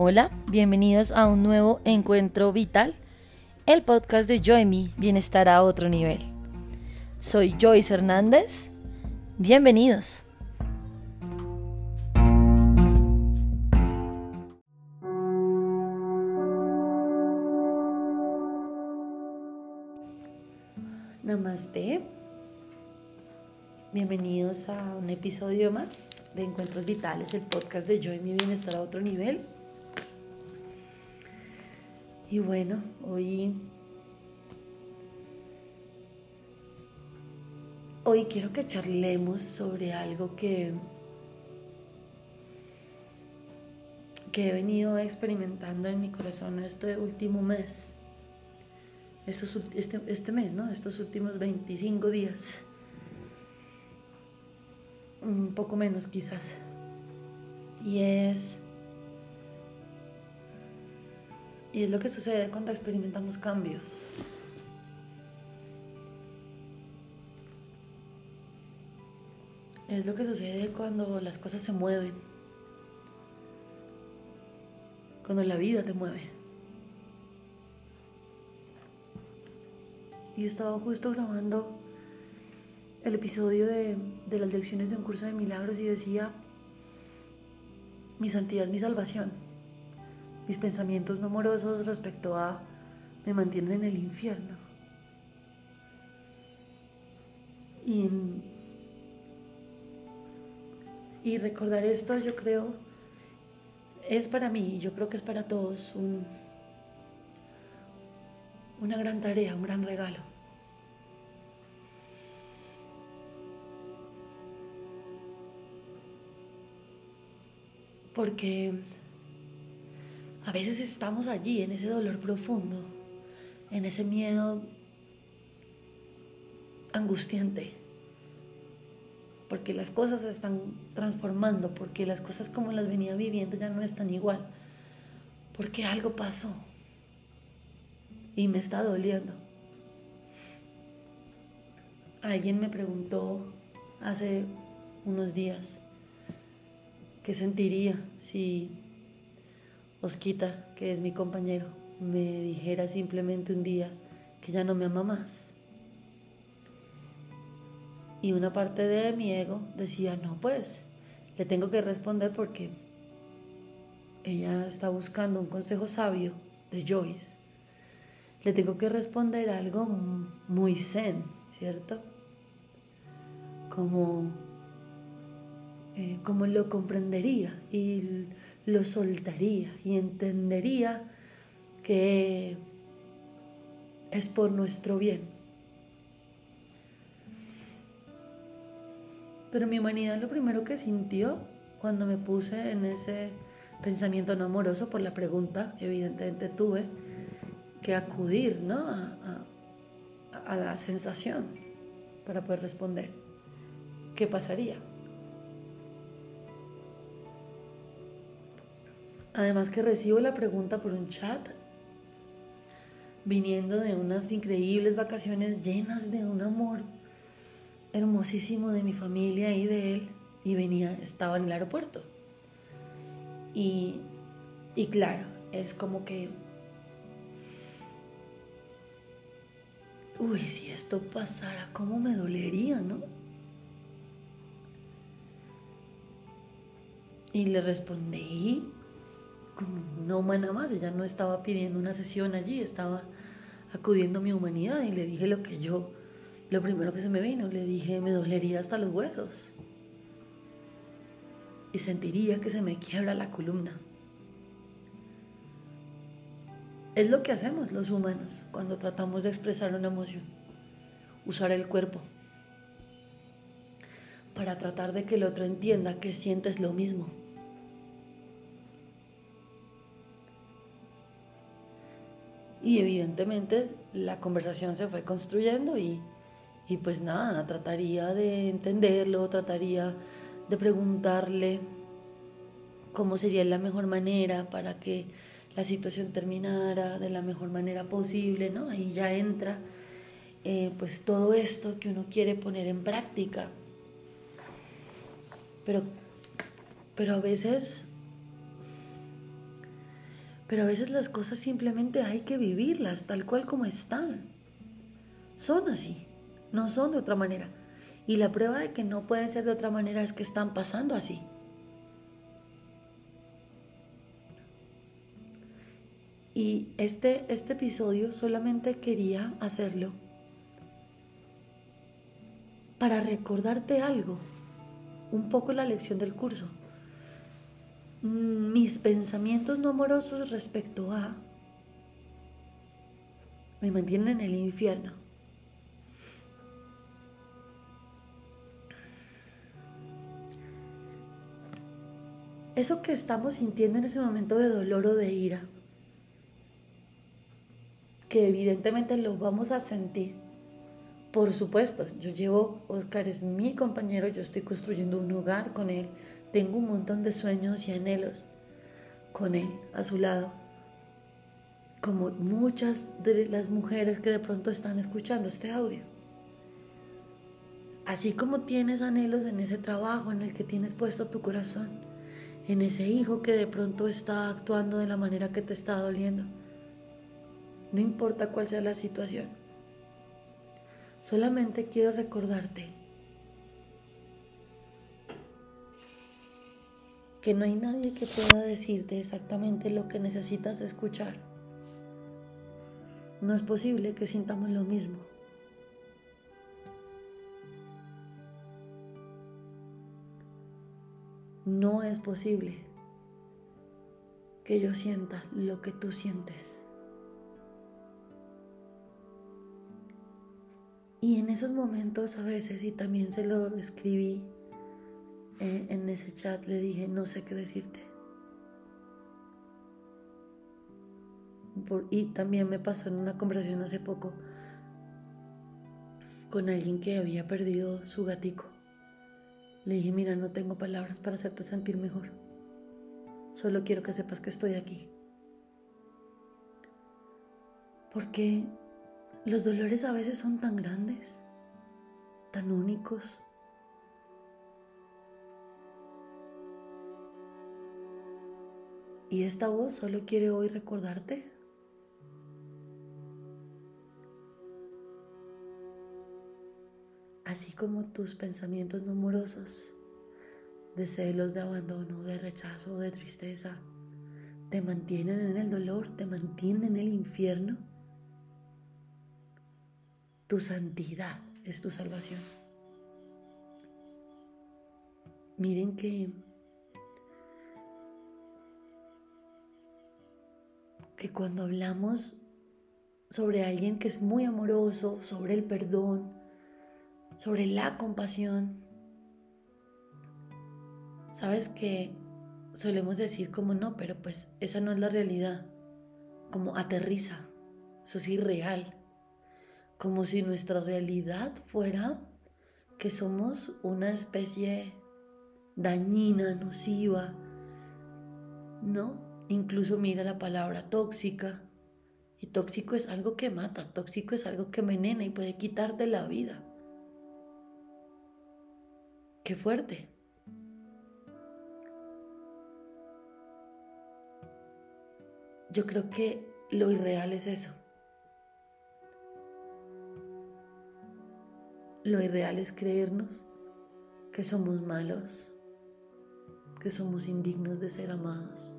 Hola, bienvenidos a un nuevo encuentro vital, el podcast de Joy Bienestar a otro nivel. Soy Joyce Hernández, bienvenidos. Namaste. Bienvenidos a un episodio más de Encuentros Vitales, el podcast de Yo y mi bienestar a otro nivel. Y bueno, hoy hoy quiero que charlemos sobre algo que que he venido experimentando en mi corazón este último mes. Estos, este, este mes, ¿no? Estos últimos 25 días un poco menos quizás. Y es... Y es lo que sucede cuando experimentamos cambios. Es lo que sucede cuando las cosas se mueven. Cuando la vida te mueve. Y he estado justo grabando el episodio de, las lecciones de un curso de milagros y decía, mi santidad mi salvación. Mis pensamientos no amorosos respecto a me mantienen en el infierno. Y, y recordar esto yo creo es para mí, yo creo que es para todos, un, una gran tarea, un gran regalo. porque a veces estamos allí en ese dolor profundo, en ese miedo angustiante, porque las cosas se están transformando, porque las cosas como las venía viviendo ya no están igual, porque algo pasó y me está doliendo. Alguien me preguntó hace unos días, ¿Qué sentiría si Osquita, que es mi compañero, me dijera simplemente un día que ya no me ama más? Y una parte de mi ego decía, no, pues, le tengo que responder porque ella está buscando un consejo sabio de Joyce. Le tengo que responder algo muy zen, ¿cierto? Como eh, como lo comprendería y lo soltaría y entendería que es por nuestro bien. Pero mi humanidad lo primero que sintió cuando me puse en ese pensamiento no amoroso por la pregunta, evidentemente tuve que acudir ¿no? a, a la sensación para poder responder. ¿Qué pasaría? Además que recibo la pregunta por un chat, viniendo de unas increíbles vacaciones llenas de un amor hermosísimo de mi familia y de él, y venía, estaba en el aeropuerto. Y, y claro, es como que, uy, si esto pasara, ¿cómo me dolería, no? Y le respondí como una humana más, ella no estaba pidiendo una sesión allí, estaba acudiendo a mi humanidad y le dije lo que yo, lo primero que se me vino, le dije, me dolería hasta los huesos y sentiría que se me quiebra la columna. Es lo que hacemos los humanos cuando tratamos de expresar una emoción, usar el cuerpo para tratar de que el otro entienda que sientes lo mismo. Y evidentemente la conversación se fue construyendo y, pues nada, trataría de entenderlo, trataría de preguntarle cómo sería la mejor manera para que la situación terminara de la mejor manera posible, ¿no? Ahí ya entra eh, pues todo esto que uno quiere poner en práctica. Pero, pero a veces Pero a veces las cosas simplemente hay que vivirlas tal cual como están. Son así, no son de otra manera. Y la prueba de que no pueden ser de otra manera es que están pasando así. Y este, este episodio solamente quería hacerlo para recordarte algo, un poco la lección del curso. Mis pensamientos no amorosos respecto a me mantienen en el infierno. Eso que estamos sintiendo en ese momento de dolor o de ira, que evidentemente lo vamos a sentir por supuesto, yo llevo, Oscar es mi compañero, yo estoy construyendo un hogar con él, tengo un montón de sueños y anhelos con él, a su lado, como muchas de las mujeres que de pronto están escuchando este audio. Así como tienes anhelos en ese trabajo en el que tienes puesto tu corazón, en ese hijo que de pronto está actuando de la manera que te está doliendo, no importa cuál sea la situación Solamente quiero recordarte que no hay nadie que pueda decirte exactamente lo que necesitas escuchar. No es posible que sintamos lo mismo. No es posible que yo sienta lo que tú sientes. Y en esos momentos a veces, y también se lo escribí eh, en ese chat, le dije, no sé qué decirte. y también me pasó en una conversación hace poco con alguien que había perdido su gatico. Le dije, mira, no tengo palabras para hacerte sentir mejor. Solo quiero que sepas que estoy aquí. Porque los dolores a veces son tan grandes, tan únicos. Y esta voz solo quiere hoy recordarte así como tus pensamientos no amorosos, de celos, de abandono, de rechazo, de tristeza, te mantienen en el dolor, te mantienen en el infierno. Tu santidad es tu salvación. Miren que que cuando hablamos sobre alguien que es muy amoroso, sobre el perdón, sobre la compasión, sabes que solemos decir como no, pero pues esa no es la realidad, como aterriza, eso es irreal como si nuestra realidad fuera que somos una especie dañina, nociva, ¿no? Incluso mira la palabra tóxica. Y tóxico es algo que mata, tóxico es algo que envenena y puede quitarte la vida. Qué fuerte. Yo creo que lo irreal es eso. Lo irreal es creernos que somos malos, que somos indignos de ser amados,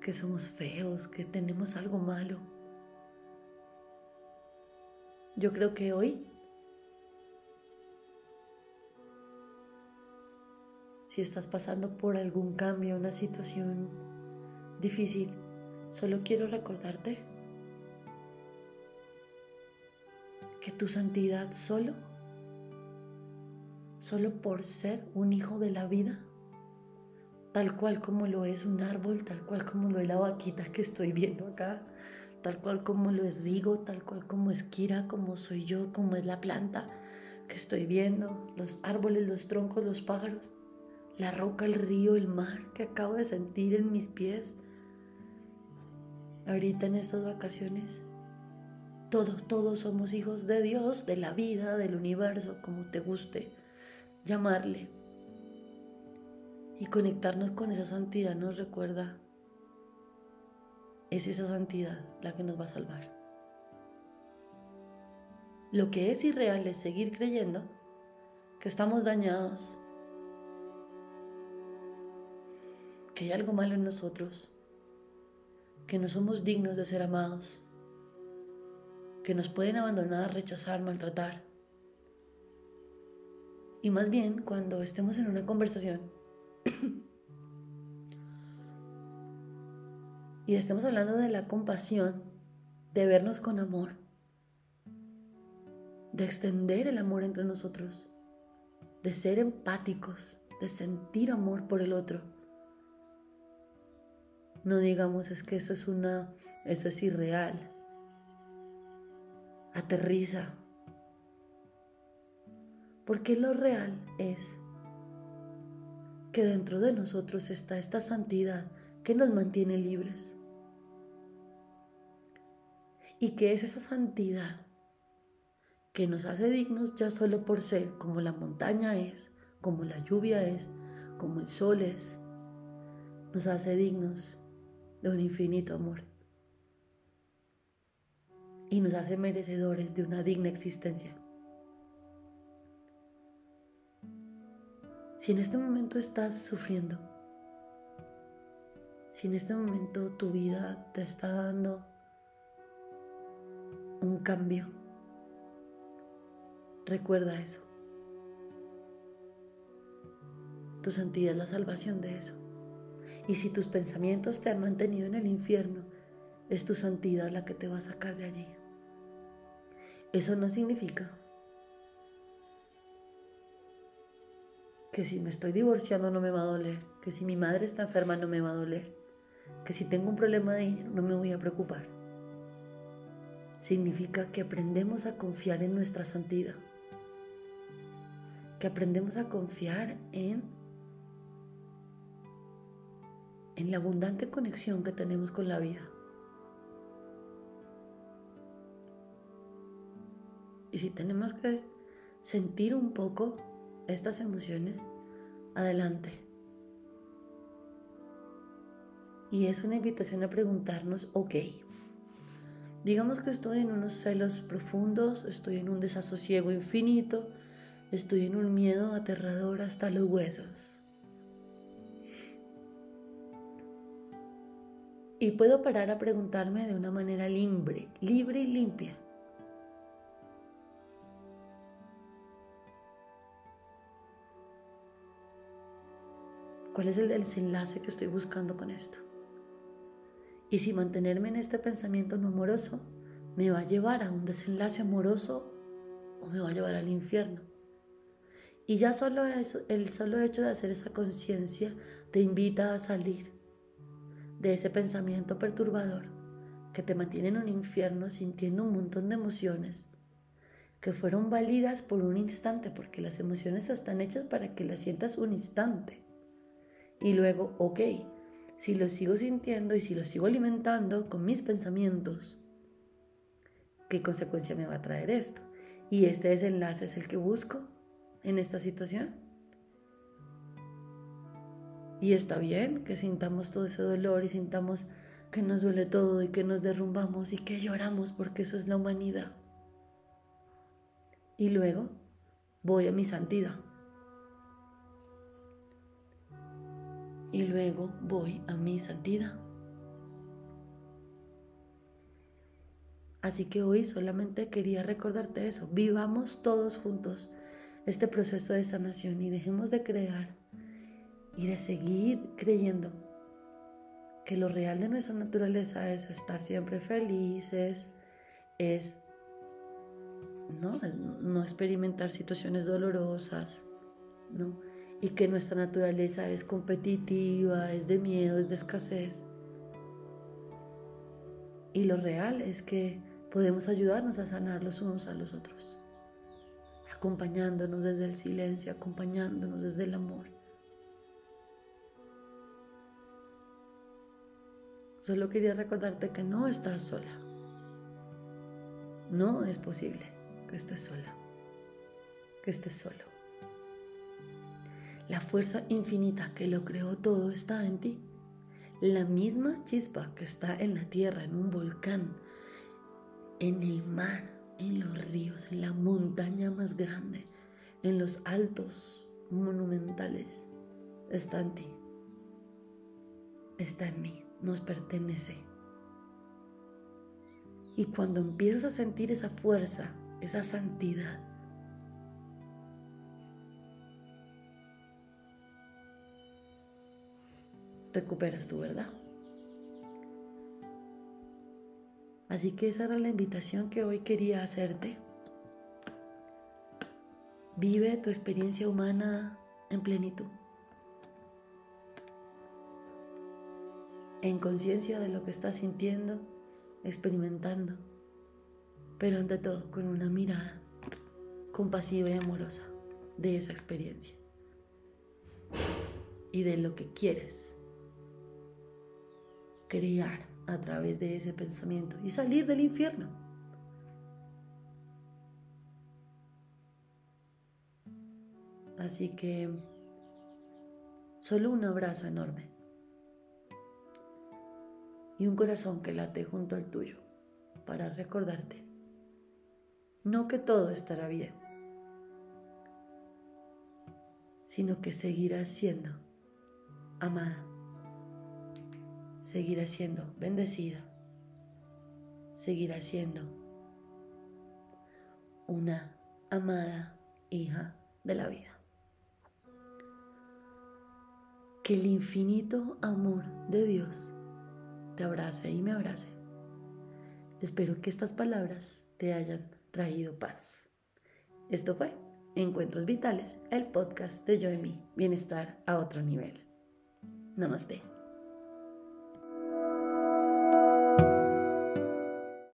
que somos feos, que tenemos algo malo. Yo creo que hoy, si estás pasando por algún cambio, una situación difícil, solo quiero recordarte que tu santidad solo, solo por ser un hijo de la vida, tal cual como lo es un árbol, tal cual como lo es la vaquita que estoy viendo acá, tal cual como lo es Rigo, tal cual como es Kira, como soy yo, como es la planta que estoy viendo, los árboles, los troncos, los pájaros, la roca, el río, el mar que acabo de sentir en mis pies ahorita en estas vacaciones. Todos, todos somos hijos de Dios, de la vida, del universo, como te guste llamarle. Y conectarnos con esa santidad nos recuerda, es esa santidad la que nos va a salvar. Lo que es irreal es seguir creyendo que estamos dañados, que hay algo malo en nosotros, que no somos dignos de ser amados, que nos pueden abandonar, rechazar, maltratar. Y más bien cuando estemos en una conversación y estemos hablando de la compasión, de vernos con amor, de extender el amor entre nosotros, de ser empáticos, de sentir amor por el otro. No digamos es que eso es una eso es irreal. Aterriza. Porque lo real es que dentro de nosotros está esta santidad que nos mantiene libres. Y que es esa santidad que nos hace dignos ya solo por ser como la montaña es, como la lluvia es, como el sol es, nos hace dignos de un infinito amor y nos hace merecedores de una digna existencia. Si en este momento estás sufriendo, si en este momento tu vida te está dando un cambio, recuerda eso. Tu santidad es la salvación de eso. Y si tus pensamientos te han mantenido en el infierno, es tu santidad la que te va a sacar de allí. Eso no significa que si me estoy divorciando no me va a doler, que si mi madre está enferma no me va a doler, que si tengo un problema de dinero no me voy a preocupar. Significa que aprendemos a confiar en nuestra santidad, que aprendemos a confiar en en la abundante conexión que tenemos con la vida. Y si tenemos que sentir un poco estas emociones, adelante. Y es una invitación a preguntarnos, ok, digamos que estoy en unos celos profundos, estoy en un desasosiego infinito, estoy en un miedo aterrador hasta los huesos. Y puedo parar a preguntarme de una manera libre, libre y limpia. ¿Cuál es el desenlace que estoy buscando con esto? Y si mantenerme en este pensamiento no amoroso me va a llevar a un desenlace amoroso o me va a llevar al infierno. Y ya solo el solo hecho de hacer esa conciencia te invita a salir de ese pensamiento perturbador que te mantiene en un infierno sintiendo un montón de emociones que fueron válidas por un instante, porque las emociones están hechas para que las sientas un instante. Y luego, ok, si lo sigo sintiendo y si lo sigo alimentando con mis pensamientos, ¿qué consecuencia me va a traer esto? Y este desenlace es el que busco en esta situación. Y está bien que sintamos todo ese dolor y sintamos que nos duele todo y que nos derrumbamos y que lloramos porque eso es la humanidad. Y luego voy a mi santidad. Y luego voy a mi santidad. Así que hoy solamente quería recordarte eso. Vivamos todos juntos este proceso de sanación y dejemos de crear y de seguir creyendo que lo real de nuestra naturaleza es estar siempre felices, es no, no experimentar situaciones dolorosas, ¿no? Y que nuestra naturaleza es competitiva, es de miedo, es de escasez. Y lo real es que podemos ayudarnos a sanar los unos a los otros, acompañándonos desde el silencio, acompañándonos desde el amor. Solo quería recordarte que no estás sola. No es posible que estés sola, que estés solo. La fuerza infinita que lo creó todo está en ti. La misma chispa que está en la tierra, en un volcán, en el mar, en los ríos, en la montaña más grande, en los altos monumentales, está en ti. Está en mí, nos pertenece. Y cuando empiezas a sentir esa fuerza, esa santidad, recuperas tu verdad. Así que esa era la invitación que hoy quería hacerte. Vive tu experiencia humana en plenitud. En conciencia de lo que estás sintiendo, experimentando, pero ante todo con una mirada compasiva y amorosa de esa experiencia y de lo que quieres crear a través de ese pensamiento y salir del infierno. Así que solo un abrazo enorme y un corazón que late junto al tuyo para recordarte, no que todo estará bien, sino que seguirás siendo amada seguirá siendo bendecida, seguirá siendo una amada hija de la vida. Que el infinito amor de Dios te abrace y me abrace. Espero que estas palabras te hayan traído paz. Esto fue Encuentros Vitales, el podcast de Yo y Bienestar a otro nivel. Namaste.